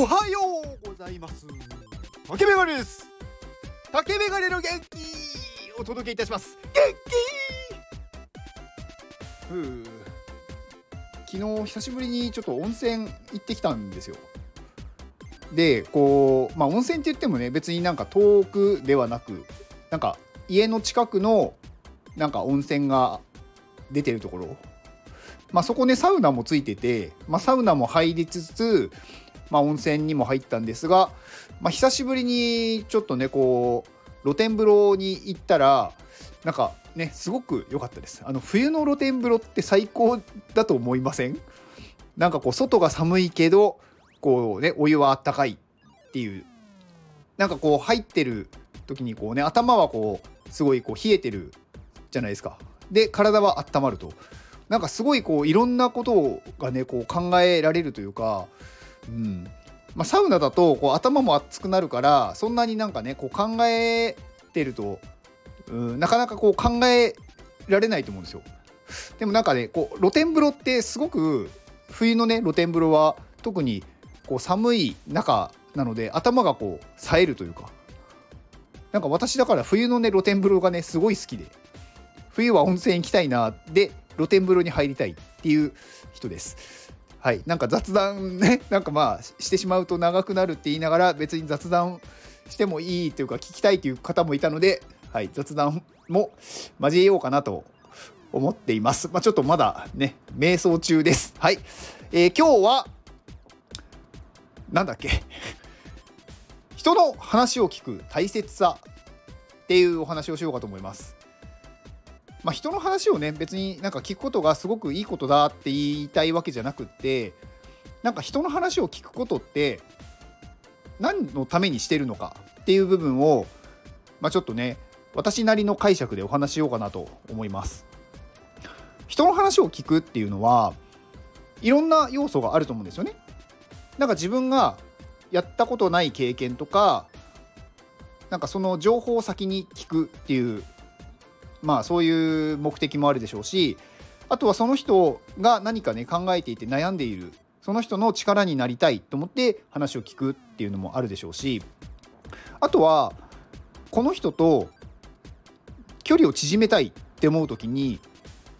おはようございます。竹メガネです。竹メガネの元気お届けいたします。元気ふう。昨日久しぶりにちょっと温泉行ってきたんですよ。でこうまあ温泉って言ってもね別になんか遠くではなくなんか家の近くのなんか温泉が出てるところ。まあそこねサウナもついてて、まあ、サウナも入りつつまあ、温泉にも入ったんですが、まあ、久しぶりにちょっとねこう露天風呂に行ったらなんかねすごく良かったです。あの冬の露天風呂って最高だと思いません？なんかこう外が寒いけどこうねお湯はあったかいっていう。なんかこう入ってる時にこうね頭はこうすごいこう冷えてるじゃないですか。で体は温まると。なんかすごいこういろんなことがねこう考えられるというかうんまあ、サウナだとこう頭も熱くなるからそんなになんかねこう考えてると、うん、なかなかこう考えられないと思うんですよ。でもなんかねこう露天風呂ってすごく冬のね露天風呂は特にこう寒い中なので頭がこう冴えるというかなんか私だから冬のね露天風呂がねすごい好きで冬は温泉行きたいなで露天風呂に入りたいっていう人です。はい、なんか雑談ね なんかまあしてしまうと長くなるって言いながら別に雑談してもいいというか聞きたいという方もいたので、はい、雑談も交えようかなと思っています。まあ、ちょっとまだね瞑想中です。はい、えー、今日はなんだっけ人の話を聞く大切さっていうお話をしようかと思います。まあ、人の話をね別になんか聞くことがすごくいいことだって言いたいわけじゃなくってなんか人の話を聞くことって何のためにしてるのかっていう部分を、まあ、ちょっとね私なりの解釈でお話しようかなと思います。人の話を聞くっていうのはいろんな要素があると思うんですよね。なんか自分がやったことない経験とかなんかその情報を先に聞くっていうまあそういう目的もあるでしょうしあとはその人が何かね考えていて悩んでいるその人の力になりたいと思って話を聞くっていうのもあるでしょうしあとはこの人と距離を縮めたいって思う時に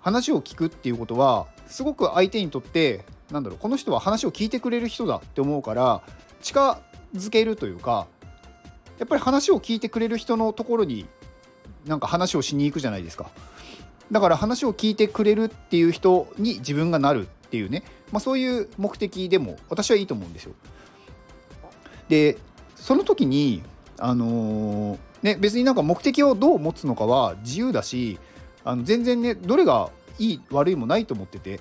話を聞くっていうことはすごく相手にとってなんだろうこの人は話を聞いてくれる人だって思うから近づけるというかやっぱり話を聞いてくれる人のところになんか話をしに行くじゃないですか。だから話を聞いてくれるっていう人に自分がなるっていうね、まあ、そういう目的でも私はいいと思うんですよ。でその時にあのー、ね別になんか目的をどう持つのかは自由だしあの全然ねどれがいい悪いもないと思ってて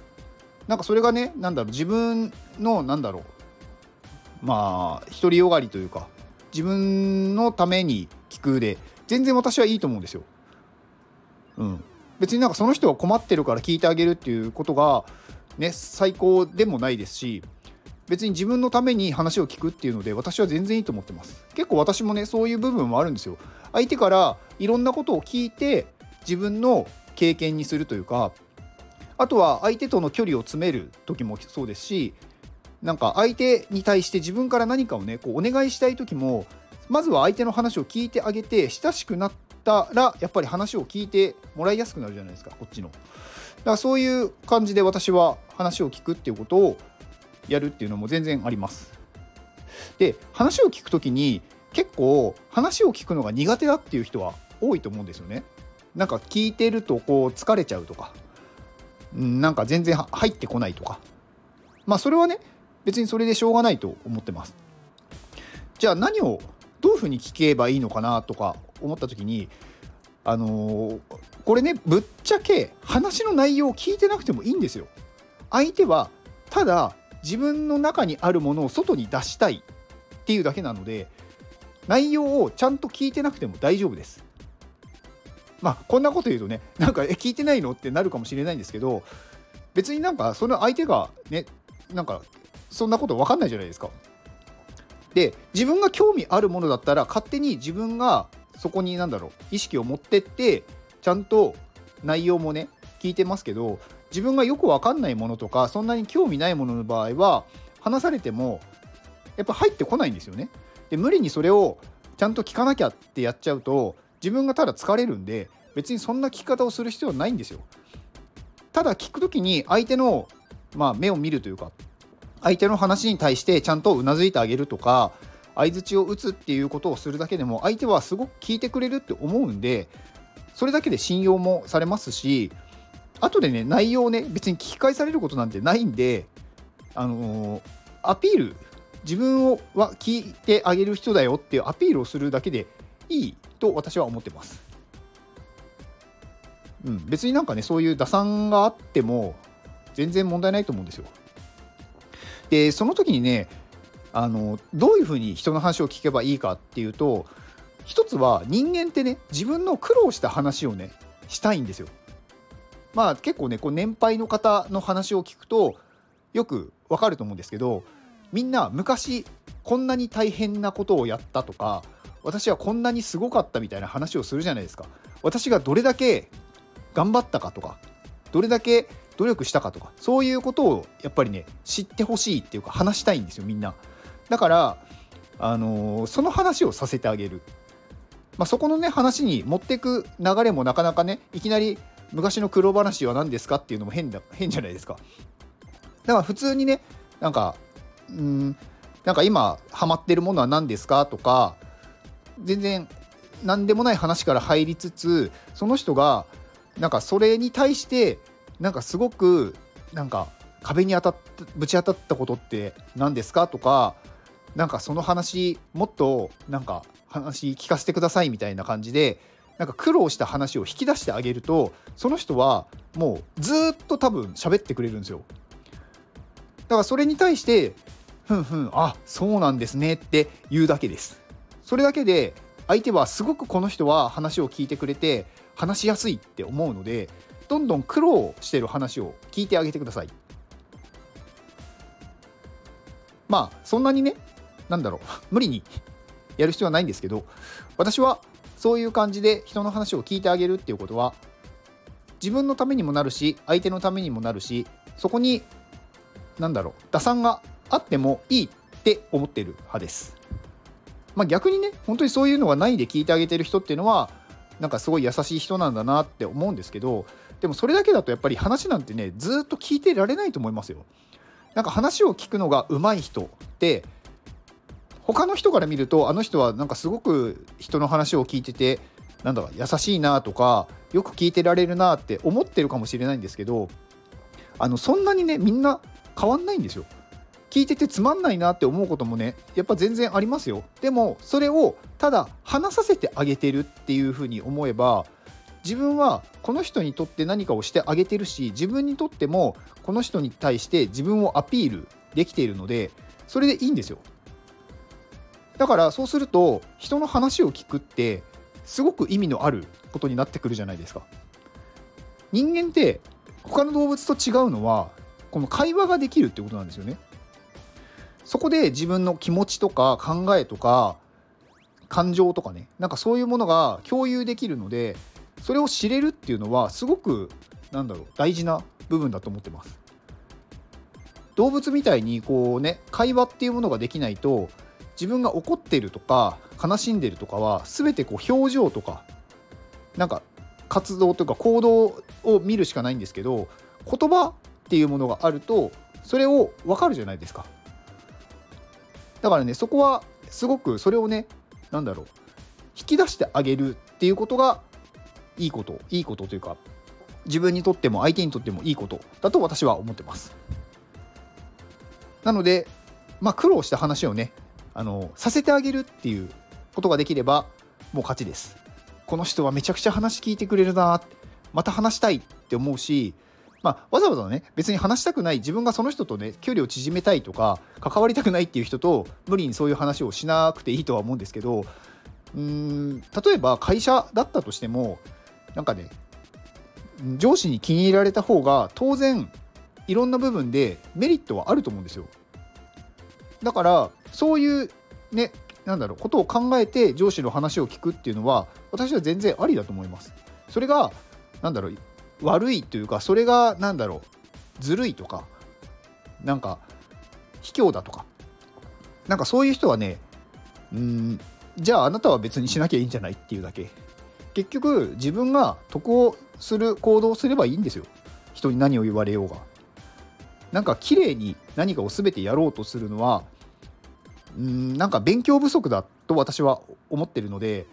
なんかそれがねなんだろう自分のなんだろうまあ独りよがりというか自分のために聞くで全然私はいいと思うんですよ。うん、別になんかその人が困ってるから聞いてあげるっていうことがね最高でもないですし別に自分のために話を聞くっていうので私は全然いいと思ってます。結構私もねそういう部分もあるんですよ。相手からいろんなことを聞いて自分の経験にするというかあとは相手との距離を詰める時もそうですしなんか相手に対して自分から何かをねこうお願いしたい時もまずは相手の話を聞いてあげて親しくなったらやっぱり話を聞いてもらいやすくなるじゃないですかこっちの。だからそういう感じで私は話を聞くっていうことをやるっていうのも全然あります。で話を聞く時に結構話を聞くのが苦手だっていう人は多いと思うんですよね。なんか聞いてるとこう疲れちゃうとか、うん、なんか全然入ってこないとかまあそれはね別にそれでしょうがないと思ってます。じゃあ何をどういうふうに聞けばいいのかなとか思った時にあのー、これねぶっちゃけ話の内容を聞いてなくてもいいんですよ。相手はただ自分の中にあるものを外に出したいっていうだけなので内容をちゃんと聞いてなくても大丈夫です。まあこんなこと言うとねなんかえ聞いてないのってなるかもしれないんですけど別になんかその相手がねなんかそんなこと分かんないじゃないですか。で自分が興味あるものだったら勝手に自分がそこに何だろう意識を持ってってちゃんと内容もね聞いてますけど自分がよく分かんないものとかそんなに興味ないものの場合は話されてもやっぱ入ってこないんですよね。で無理にそれをちゃんと聞かなきゃってやっちゃうと自分がただ疲れるんで別にそんな聞き方をする必要はないんですよ。ただ聞く時に相手の、まあ、目を見るというか相手の話に対してちゃんとうなずいてあげるとか相づちを打つっていうことをするだけでも相手はすごく聞いてくれるって思うんでそれだけで信用もされますし後でね内容ね別に聞き返されることなんてないんであのー、アピール自分をは聞いてあげる人だよっていうアピールをするだけでいいと私は思ってます。うん、別になんかねそういう打算があっても全然問題ないと思うんですよ。でその時にねあのどういうふうに人の話を聞けばいいかっていうと一つは人間ってね自分の苦労した話をねしたいんですよ。まあ結構ねこう年配の方の話を聞くとよくわかると思うんですけどみんな昔こんなに大変なことをやったとか私はこんなにすごかったみたいな話をするじゃないですか。私がどれだけ頑張ったかとかどれだけ努力したかとかそういうことをやっぱりね知ってほしいっていうか話したいんですよみんな。だからあのー、その話をさせてあげる。まあ、そこのね話に持っていく流れもなかなかねいきなり昔の苦労話は何ですかっていうのも変だ変じゃないですか。だから普通にねなんかうんなんか今ハマってるものは何ですかとか全然何でもない話から入りつつその人がなんかそれに対してなんかすごくなんか壁に当たっぶち当たったことって何ですかとかなんかその話もっとなんか話聞かせてくださいみたいな感じでなんか苦労した話を引き出してあげるとその人はもうずっと多分喋ってくれるんですよ。だからそれに対してふんふんあそうなんですねって言うだけです。それだけで相手はすごくこの人は話を聞いてくれて話しやすいって思うのでどんどん苦労してる話を聞いてあげてください。まあそんなにねなんだろう 無理に やる必要はないんですけど私はそういう感じで人の話を聞いてあげるっていうことは自分のためにもなるし相手のためにもなるしそこに何だろう打算があってもいいって思ってる派です。まあ、逆にね本当にそういうのがないで聞いてあげてる人っていうのはなんかすごい優しい人なんだなって思うんですけどでもそれだけだとやっぱり話なんてねずっと聞いてられないと思いますよ。なんか話を聞くのが上手い人って他の人から見るとあの人はなんかすごく人の話を聞いててなんだか優しいなとかよく聞いてられるなって思ってるかもしれないんですけどあのそんなにねみんな変わんないんですよ。聞いててつまんないなって思うこともねやっぱ全然ありますよでもそれをただ話させてあげてるっていうふうに思えば自分はこの人にとって何かをしてあげてるし自分にとってもこの人に対して自分をアピールできているのでそれでいいんですよ。だからそうすると人の話を聞くってすごく意味のあることになってくるじゃないですか。人間って他の動物と違うのはこの会話ができるってことなんですよね。そこで自分の気持ちとか考えとか感情とかねなんかそういうものが共有できるのでそれを知れるっていうのはすごくなんだろう大事な部分だと思ってます。動物みたいにこうね会話っていうものができないと自分が怒ってるとか悲しんでるとかは全てこう表情とかなんか活動というか行動を見るしかないんですけど言葉っていうものがあるとそれを分かるじゃないですか。だからねそこはすごくそれをね何だろう引き出してあげるっていうことがいいこといいことというか自分にとっても相手にとってもいいことだと私は思ってます。なのでまあ苦労した話をねあのさせてあげるっていうことができればもう勝ちです。この人はめちゃくちゃ話聞いてくれるなまた話したいって思うしまあ、わざわざね別に話したくない自分がその人とね距離を縮めたいとか関わりたくないっていう人と無理にそういう話をしなくていいとは思うんですけどうん例えば会社だったとしてもなんかね上司に気に入られた方が当然いろんな部分でメリットはあると思うんですよ。だからそういうねなんだろうことを考えて上司の話を聞くっていうのは私は全然ありだと思います。それがなんだろう悪いというかそれが何だろうずるいとかなんか卑怯だとかなんかそういう人はねうんじゃああなたは別にしなきゃいいんじゃないっていうだけ。結局自分が得をする行動をすればいいんですよ人に何を言われようがなんか綺麗に何かを全てやろうとするのはうんなんか勉強不足だと私は思ってるので、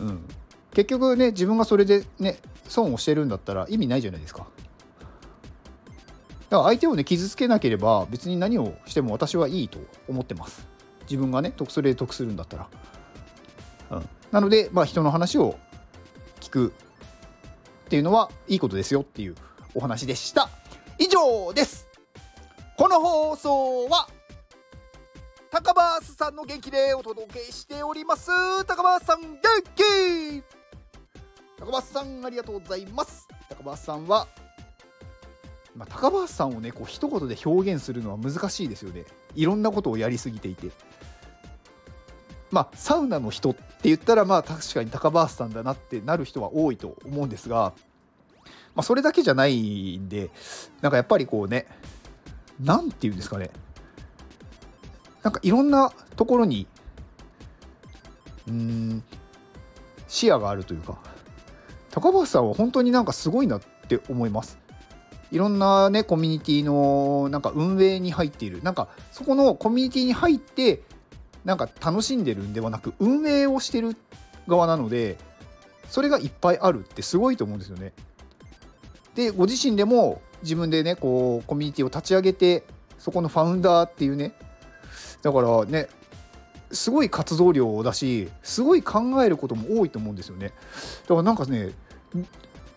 うん、結局ね自分がそれでね損をしてるんだったら意味ないじゃないですか。だから相手をね傷つけなければ別に何をしても私はいいと思ってます。自分がね得それで得するんだったら。うん、なのでまあ人の話を聞くっていうのはいいことですよっていうお話でした。以上です。この放送は高バースさんの元気でお届けしております。高バースさん元気。高バースさんありがとうございます。高バースさんはまあ、高橋さんをねこう一言で表現するのは難しいですよね。いろんなことをやりすぎていて。まあサウナの人って言ったらまあ確かに高橋さんだなってなる人は多いと思うんですがまあ、それだけじゃないんでなんかやっぱりこうね何て言うんですかねなんかいろんなところにうん視野があるというか高橋さんは本当になんかすごいなって思います。いろんなねコミュニティのなんか運営に入っているなんかそこのコミュニティに入ってなんか楽しんでるんではなく運営をしてる側なのでそれがいっぱいあるってすごいと思うんですよね。でご自身でも自分でねこうコミュニティを立ち上げてそこのファウンダーっていうねだからねすごい活動量だしすごい考えることも多いと思うんですよねだからなんかね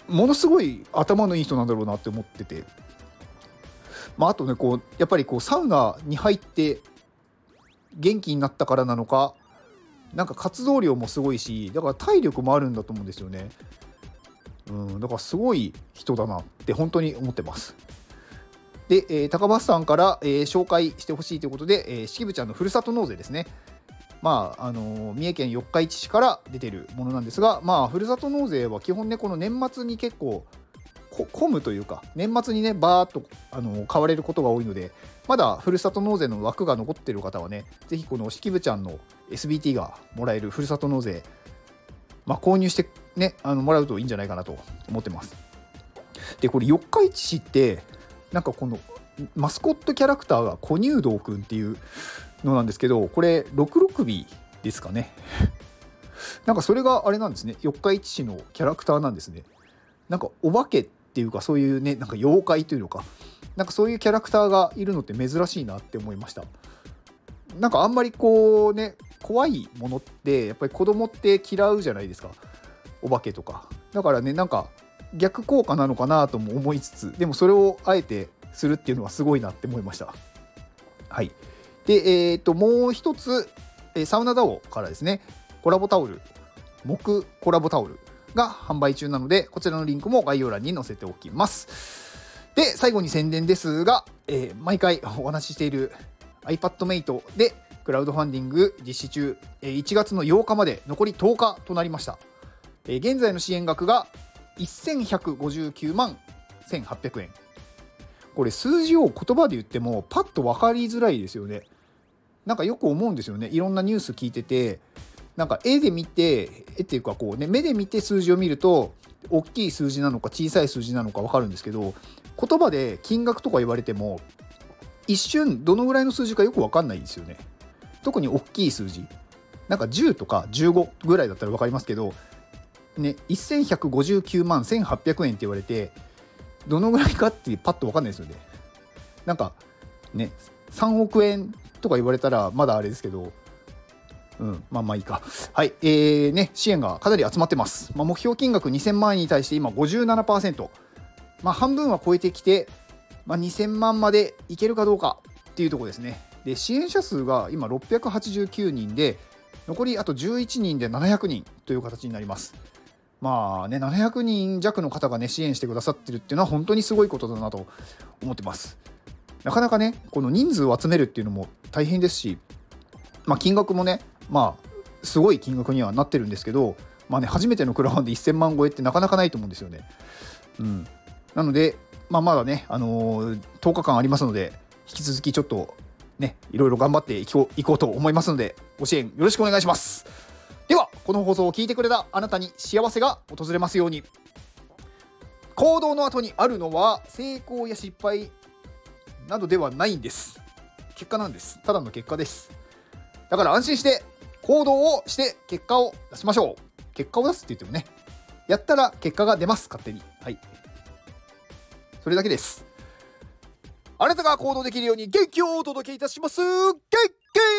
ものすごい頭のいい人なんだろうなって思っててまああとねこうやっぱりこうサウナに入って元気になったからなのかなんか活動量もすごいしだから体力もあるんだと思うんですよねうん、だからすごい人だなって本当に思ってます。で、えー、高橋さんから、えー、紹介してほしいということで、えー、式部ちゃんのふるさと納税ですね。まああのー、三重県四日市市から出てるものなんですが、まあ、ふるさと納税は基本ね、この年末に結構混むというか、年末にね、バーっと、あの買われることが多いので、まだふるさと納税の枠が残ってる方はね、ぜひこの式部ちゃんの SBT がもらえるふるさと納税、まあ、購入してね、あのもらうといいんじゃないかなと思ってます。で、これ、四日市市って、なんかこのマスコットキャラクターが小乳道くんっていうのなんですけど、これ、66尾ですかね。なんかそれがあれなんですね、四日市市のキャラクターなんですね。なんかお化けっていうか、そういうね、なんか妖怪というのか、なんかそういうキャラクターがいるのって珍しいなって思いました。なんかあんまりこうね、怖いものってやっぱり子供って嫌うじゃないですか。お化けとか。だからねなんか逆効果なのかなとも思いつつでもそれをあえてするっていうのはすごいなって思いました。はい。でえっ、ー、ともう一つ、サウナダオからですね。コラボタオル。木コラボタオルが販売中なのでこちらのリンクも概要欄に載せておきます。で最後に宣伝ですが、えー、毎回お話ししている iPadMate でクラウドファンディング実施中え1月の8日まで残り10日となりました。え現在の支援額が1159万1800円。これ数字を言葉で言ってもパッと分かりづらいですよね。なんかよく思うんですよね。いろんなニュース聞いててなんか絵で見て絵っていうかこうね目で見て数字を見ると大きい数字なのか小さい数字なのか分かるんですけど言葉で金額とか言われても一瞬どのぐらいの数字かよく分かんないんですよね特に大きい数字なんか10とか15ぐらいだったら分かりますけどね、1159万1800円って言われて、どのぐらいかってパッと分かんないですよね。なんか、ね、3億円とか言われたらまだあれですけど、うん、まあまあいいか。はい、えー、ね、支援がかなり集まってます。まあ、目標金額2000万円に対して今57%。まあ半分は超えてきて、まあ、2000万までいけるかどうかっていうところですね。で、支援者数が今689人で、残りあと11人で700人という形になります。まあね、700人弱の方がね、支援してくださってるっていうのは本当にすごいことだなと思ってます。なかなかね、この人数を集めるっていうのも大変ですし、まあ、金額もね、まあ、すごい金額にはなってるんですけど、まあね、初めてのクラファンで1000万超えってなかなかないと思うんですよね。うん。なので、まあ、まだね、あのー、10日間ありますので、引き続きちょっとねいろいろ頑張っていこういこうと思いますのでご支援よろしくお願いします。ではこの放送を聞いてくれたあなたに幸せが訪れますように。行動の後にあるのは成功や失敗などではないんです。結果なんです。ただの結果です。だから安心して行動をして結果を出しましょう。結果を出すって言ってもねやったら結果が出ます。勝手に。はい。それだけです。あなたが行動できるように元気をお届けいたします。元気